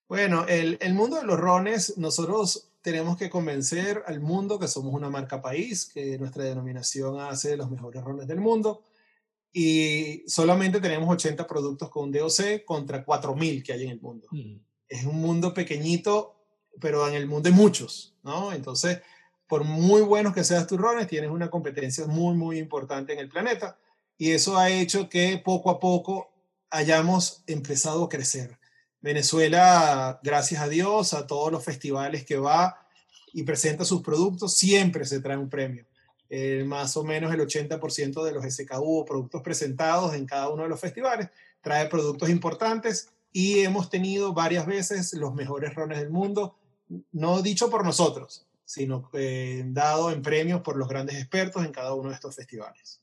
Speaker 3: Bueno, el, el, mundo de los rones, nosotros tenemos que convencer al mundo que somos una marca país, que nuestra denominación hace los mejores rones del mundo y solamente tenemos 80 productos con DOC contra 4.000 que hay en el mundo. Mm. Es un mundo pequeñito, pero en el mundo hay muchos, ¿no? Entonces, por muy buenos que seas tus rones, tienes una competencia muy, muy importante en el planeta y eso ha hecho que poco a poco hayamos empezado a crecer. Venezuela, gracias a Dios, a todos los festivales que va y presenta sus productos, siempre se trae un premio. Eh, más o menos el 80% de los SKU o productos presentados en cada uno de los festivales trae productos importantes y hemos tenido varias veces los mejores rones del mundo, no dicho por nosotros, sino eh, dado en premios por los grandes expertos en cada uno de estos festivales.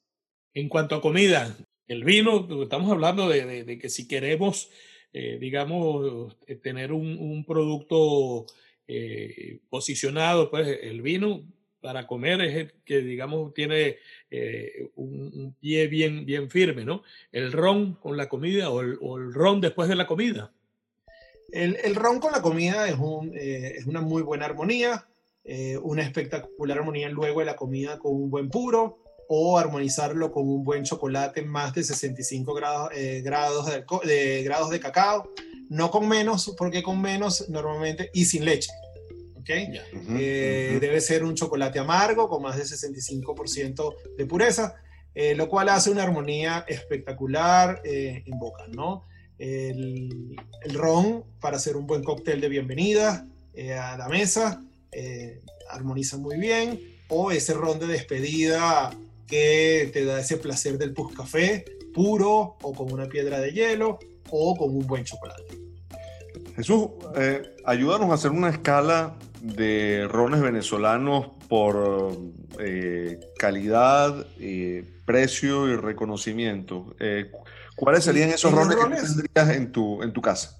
Speaker 2: En cuanto a comida, el vino, estamos hablando de, que si queremos, eh, digamos, tener un, producto posicionado, pues el vino para comer es el que, digamos, tiene eh, un, pie bien, bien firme, ¿no? El ron con la comida o el, ron después de la comida.
Speaker 3: El, el ron con la comida es, un, eh, es una muy buena armonía, eh, una espectacular armonía luego de la comida con un buen puro o armonizarlo con un buen chocolate más de 65 grados, grados, de, de, grados de cacao, no con menos, porque con menos normalmente y sin leche. Eh, debe ser un chocolate amargo con más de 65% de pureza, eh, lo cual hace una armonía espectacular eh, en boca, ¿no? El, ron para hacer un buen cóctel de bienvenida a la mesa armoniza muy bien, o ese ron de despedida que te da ese placer del café puro o con una piedra de hielo o con un buen chocolate.
Speaker 1: Jesús, ayúdanos a hacer una escala de rones venezolanos por eh, calidad, eh, precio y reconocimiento. Eh, ¿Cuáles serían esos rones, que tendrías en tu, en tu casa?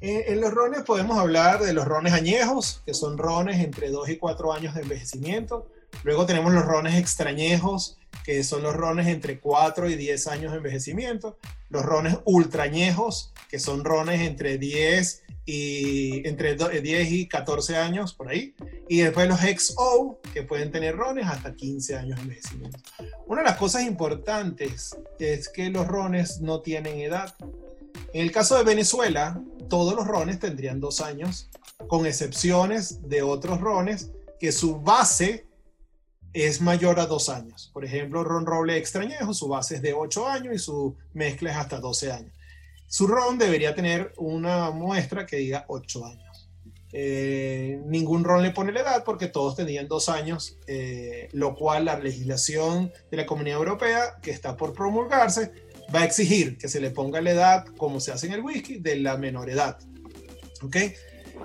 Speaker 3: En los rones podemos hablar de los rones añejos, que son rones entre 2 y 4 años de envejecimiento. Luego tenemos los rones extrañejos, que son los rones entre 4 y 10 años de envejecimiento. Los rones ultrañejos, que son rones entre 10 y entre 10 eh, y 14 años por ahí. Y después los XO, que pueden tener rones hasta 15 años de envejecimiento. Una de las cosas importantes es que los rones no tienen edad. En el caso de Venezuela, todos los rones tendrían dos años, con excepciones de otros rones que su base es mayor a dos años. Por ejemplo, ron roble extrañejo, su base es de 8 años y su mezcla es hasta 12 años. Su ron debería tener una muestra que diga 8 años. Eh, ningún ron le pone la edad porque todos tenían dos años, eh, lo cual la legislación de la Comunidad Europea, que está por promulgarse, va a exigir que se le ponga la edad, como se hace en el whisky, de la menor edad. ¿Ok?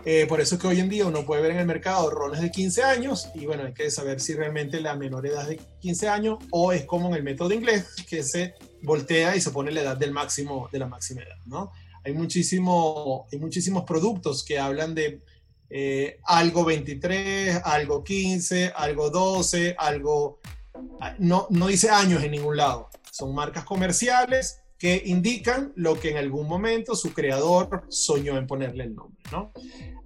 Speaker 3: Eh, por eso es que hoy en día uno puede ver en el mercado rones de 15 años y bueno, hay que saber si realmente la menor edad es de 15 años o es como en el método inglés, que se voltea y se pone la edad del máximo, de la máxima edad, ¿no? Hay, muchísimo, hay muchísimos productos que hablan de eh, algo 23, algo 15, algo 12, algo... No, no dice años en ningún lado. Son marcas comerciales que indican lo que en algún momento su creador soñó en ponerle el nombre, ¿no?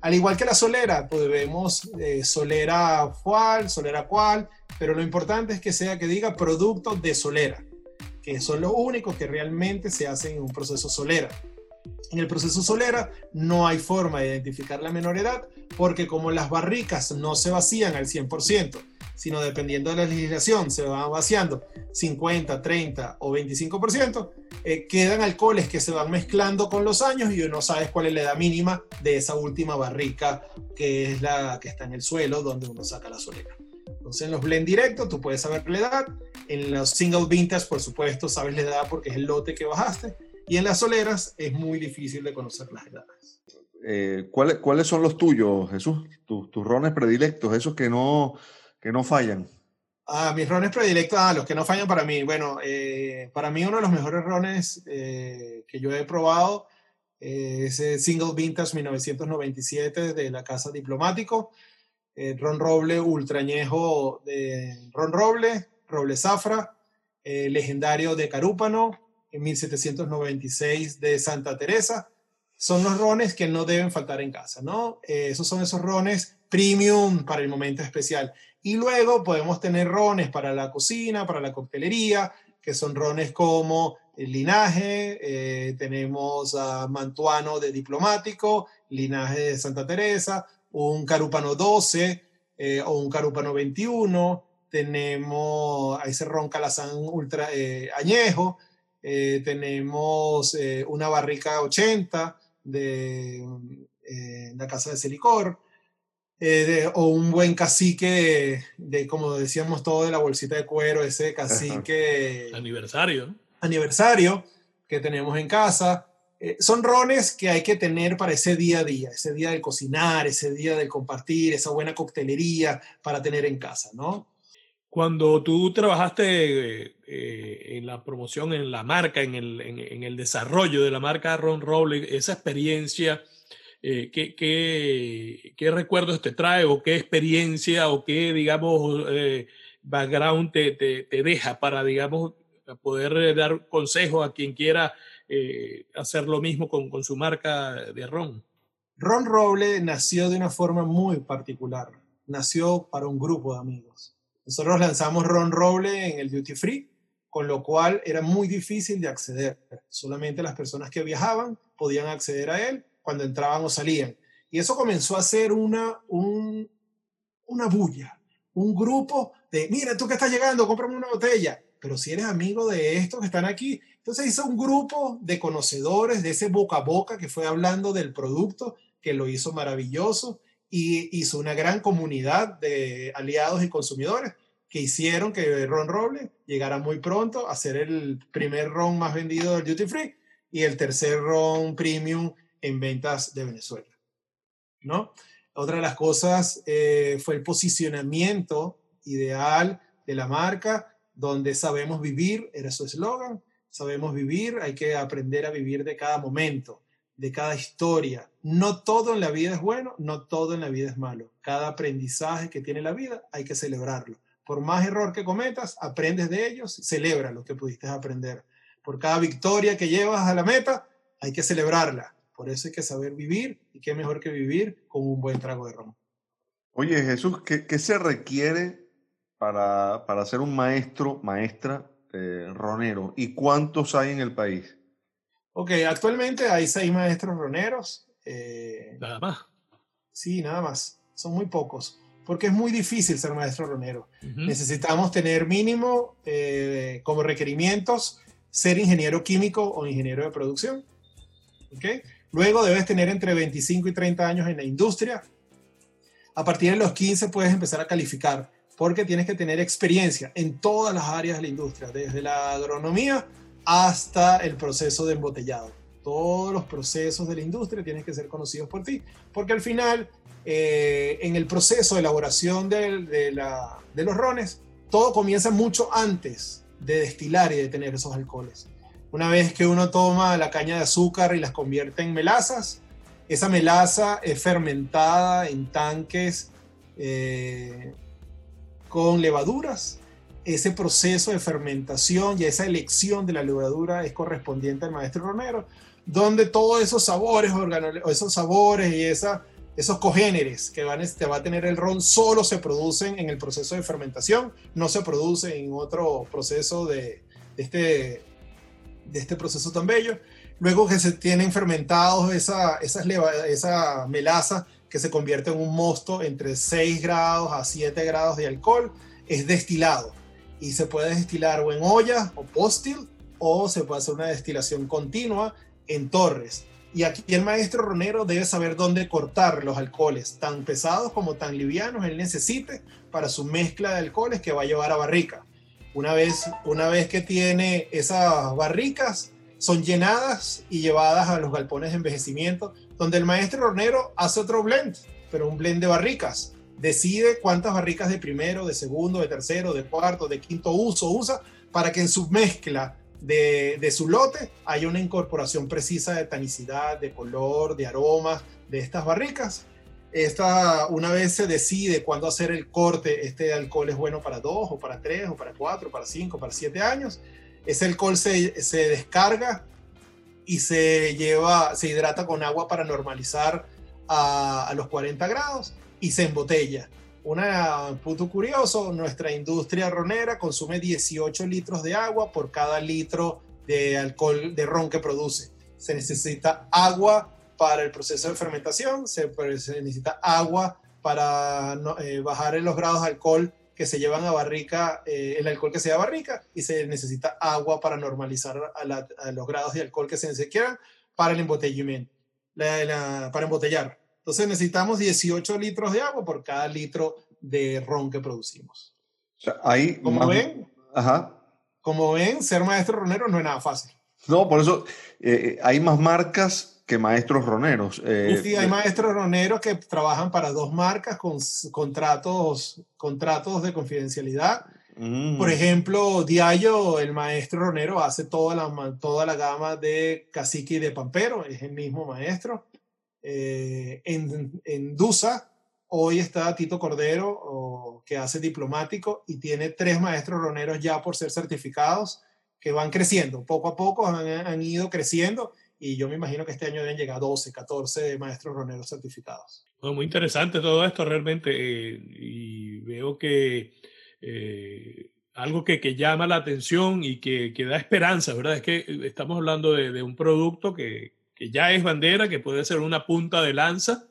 Speaker 3: Al igual que la solera, pues vemos eh, solera cual, solera cual, pero lo importante es que sea que diga producto de solera que son los únicos que realmente se hacen en un proceso solera. En el proceso solera no hay forma de identificar la menor edad porque como las barricas no se vacían al 100%, sino dependiendo de la legislación se van vaciando 50, 30 o 25%, eh, quedan alcoholes que se van mezclando con los años y uno sabe cuál es la edad mínima de esa última barrica que es la que está en el suelo donde uno saca la solera. Entonces en los blend directos tú puedes saber la edad, en los single vintage por supuesto sabes la edad porque es el lote que bajaste y en las soleras es muy difícil de conocer las edades.
Speaker 1: Eh, ¿cuáles, ¿Cuáles son los tuyos, Jesús? Tus, tus rones predilectos, esos que no, que no fallan.
Speaker 3: Ah, mis rones predilectos, ah, los que no fallan para mí. Bueno, eh, para mí uno de los mejores rones eh, que yo he probado es el Single Vintage 1997 de la Casa Diplomático. Eh, ron roble ultrañejo de ron roble, roble zafra, eh, legendario de Carúpano, en 1796 de Santa Teresa, son los rones que no deben faltar en casa, ¿no? Eh, esos son esos rones premium para el momento especial. Y luego podemos tener rones para la cocina, para la coctelería, que son rones como el linaje, eh, tenemos a Mantuano de diplomático, linaje de Santa Teresa, un Carúpano 12 eh, o un Carúpano 21, tenemos a ese ron Calazán ultra eh, añejo, tenemos una barrica 80 de la casa de Celicor, o un buen cacique de, como decíamos todo, de la bolsita de cuero, ese cacique... [LAUGHS]
Speaker 2: Aniversario
Speaker 3: aniversario que tenemos en casa. Eh, son rones que hay que tener para ese día a día, ese día del cocinar, ese día del compartir, esa buena coctelería para tener en casa, ¿no?
Speaker 2: Cuando tú trabajaste eh, en la promoción, en la marca, en el, en, el, desarrollo de la marca Ron Roble, esa experiencia, eh, ¿qué, recuerdos te trae o qué experiencia o qué, digamos, background te, te, te, deja para, digamos, poder eh, dar consejo a quien quiera eh, hacer lo mismo con, con su marca de ron.
Speaker 3: Ron Roble nació de una forma muy particular. Nació para un grupo de amigos. Nosotros lanzamos Ron Roble en el Duty Free, con lo cual era muy difícil de acceder. Solamente las personas que viajaban podían acceder a él cuando entraban o salían. Y eso comenzó a ser una, un, una bulla, un grupo de, mira, tú que estás llegando, cómprame una botella pero si eres amigo de estos que están aquí, entonces hizo un grupo de conocedores de ese boca a boca que fue hablando del producto, que lo hizo maravilloso, y hizo una gran comunidad de aliados y consumidores que hicieron que Ron Roble llegara muy pronto a ser el primer ron más vendido del Duty Free y el tercer ron premium en ventas de Venezuela. ¿no? Otra de las cosas eh, fue el posicionamiento ideal de la marca donde sabemos vivir, era su eslogan, sabemos vivir, hay que aprender a vivir de cada momento, de cada historia. No todo en la vida es bueno, no todo en la vida es malo. Cada aprendizaje que tiene la vida hay que celebrarlo. Por más error que cometas, aprendes de ellos, celebra lo que pudiste aprender. Por cada victoria que llevas a la meta, hay que celebrarla. Por eso hay que saber vivir y qué mejor que vivir con un buen trago de ron.
Speaker 1: Oye Jesús, ¿qué, qué se requiere para, para ser un maestro, maestra eh, ronero? ¿Y cuántos hay en el país?
Speaker 3: Ok, actualmente hay seis maestros roneros.
Speaker 2: Eh, nada más.
Speaker 3: Sí, nada más. Son muy pocos. Porque es muy difícil ser maestro ronero. Necesitamos tener mínimo eh, como requerimientos ser ingeniero químico o ingeniero de producción. ¿Okay? Luego debes tener entre 25 y 30 años en la industria. A partir de los 15 puedes empezar a calificar porque tienes que tener experiencia en todas las áreas de la industria, desde la agronomía hasta el proceso de embotellado. Todos los procesos de la industria tienen que ser conocidos por ti, porque al final, eh, en el proceso de elaboración de, de los rones, todo comienza mucho antes de destilar y de tener esos alcoholes. Una vez que uno toma la caña de azúcar y las convierte en melazas, esa melaza es fermentada en tanques eh, con levaduras. Ese proceso de fermentación y esa elección de la levadura es correspondiente al maestro Romero, donde todos esos sabores, esos sabores y esa, esos cogéneres que van, este, va a tener el ron solo se producen en el proceso de fermentación, no se produce en otro proceso de, este, de este proceso tan bello. Luego que se tienen fermentados esa, esas esa melaza que se convierte en un mosto entre 6 grados a 7 grados de alcohol, es destilado y se puede destilar o en olla o postil o se puede hacer una destilación continua en torres. Y aquí el maestro ronero debe saber dónde cortar los alcoholes, tan pesados como tan livianos él necesite para su mezcla de alcoholes que va a llevar a barrica. Una vez, una vez que tiene esas barricas, son llenadas y llevadas a los galpones de envejecimiento donde el maestro hornero hace otro blend, pero un blend de barricas. Decide cuántas barricas de primero, de segundo, de tercero, de cuarto, de quinto uso usa para que en su mezcla de, de su lote haya una incorporación precisa de tanicidad, de color, de aromas de estas barricas. Esta, una vez se decide cuándo hacer el corte, este alcohol es bueno para dos, o para tres, o para cuatro, para cinco, para siete años. Ese alcohol se, se descarga y se lleva, se hidrata con agua para normalizar a, a los 40 grados y se embotella. Un punto curioso, nuestra industria ronera consume 18 litros de agua por cada litro de alcohol de ron que produce. Se necesita agua para el proceso de fermentación, se, necesita agua para eh, bajar los grados de alcohol que se llevan a barrica, eh, el alcohol que se lleva a barrica, y se necesita agua para normalizar a, los grados de alcohol que se necesitan para el embotellamiento, para embotellar. Entonces necesitamos 18 litros de agua por cada litro de ron que producimos.
Speaker 1: ahí
Speaker 3: como ven, Ajá. como ven, ser maestro ronero no es nada fácil.
Speaker 1: No, por eso eh, hay más marcas que maestros roneros.
Speaker 3: Eh, sí, hay maestros roneros que trabajan para dos marcas con contratos, contratos de confidencialidad. Mm. Por ejemplo, Diallo, el maestro ronero, hace toda la, toda la gama de cacique y de pampero, es el mismo maestro. Eh, en, en, DUSA, hoy está Tito Cordero, que hace diplomático y tiene tres maestros roneros ya por ser certificados que van creciendo. Poco a poco han, han ido creciendo y yo me imagino que este año deben llegar 12, 14 maestros roneros certificados.
Speaker 2: muy interesante todo esto realmente eh, y veo que eh, algo que, que, llama la atención y que, que, da esperanza, ¿verdad? Es que estamos hablando de, de un producto que, que, ya es bandera, que puede ser una punta de lanza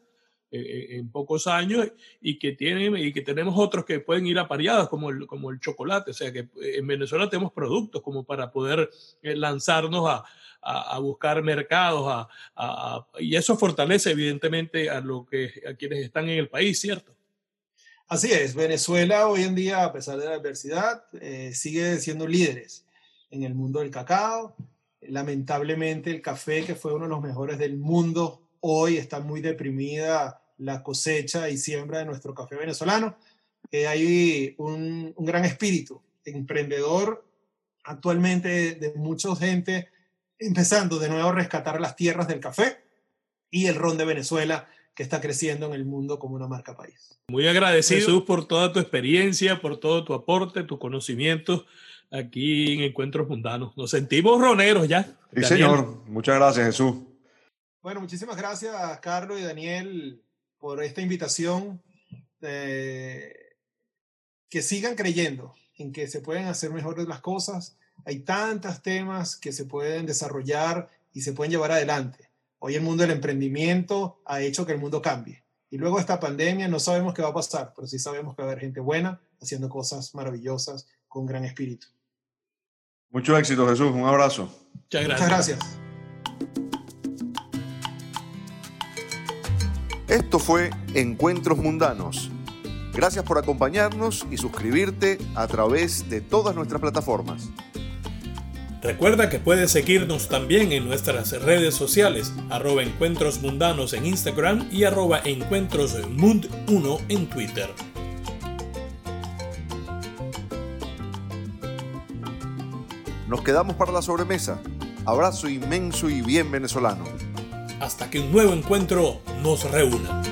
Speaker 2: eh, en pocos años y que, tiene, y que tenemos otros que pueden ir apareados como el, como el chocolate. O sea que en Venezuela tenemos productos como para poder lanzarnos a, a, buscar mercados, a, y eso fortalece evidentemente a, lo que, a quienes están en el país, ¿cierto?
Speaker 3: Así es, Venezuela hoy en día, a pesar de la adversidad, eh, sigue siendo líderes en el mundo del cacao. Lamentablemente el café, que fue uno de los mejores del mundo, hoy está muy deprimida la cosecha y siembra de nuestro café venezolano. Eh, hay un, gran espíritu emprendedor actualmente de mucha gente empezando de nuevo a rescatar las tierras del café y el ron de Venezuela que está creciendo en el mundo como una marca país.
Speaker 2: Muy agradecido Jesús por toda tu experiencia, por todo tu aporte, tu conocimiento aquí en Encuentros Mundanos. Nos sentimos roneros ya.
Speaker 1: Sí, señor. Muchas gracias, Jesús.
Speaker 3: Bueno, muchísimas gracias, Carlos y Daniel, por esta invitación. Eh, que sigan creyendo en que se pueden hacer mejores las cosas hay tantos temas que se pueden desarrollar y se pueden llevar adelante. Hoy el mundo del emprendimiento ha hecho que el mundo cambie. Y luego esta pandemia no sabemos qué va a pasar, pero sí sabemos que va a haber gente buena haciendo cosas maravillosas con gran espíritu.
Speaker 1: Mucho éxito, Jesús. Un abrazo.
Speaker 3: Muchas gracias. Muchas gracias.
Speaker 1: Esto fue Encuentros Mundanos. Gracias por acompañarnos y suscribirte a través de todas nuestras plataformas.
Speaker 2: Recuerda que puedes seguirnos también en nuestras redes sociales, arroba encuentros mundanos en Instagram y arroba encuentrosmund1 en Twitter.
Speaker 1: Nos quedamos para la sobremesa. Abrazo inmenso y bien venezolano.
Speaker 2: Hasta que un nuevo encuentro nos reúna.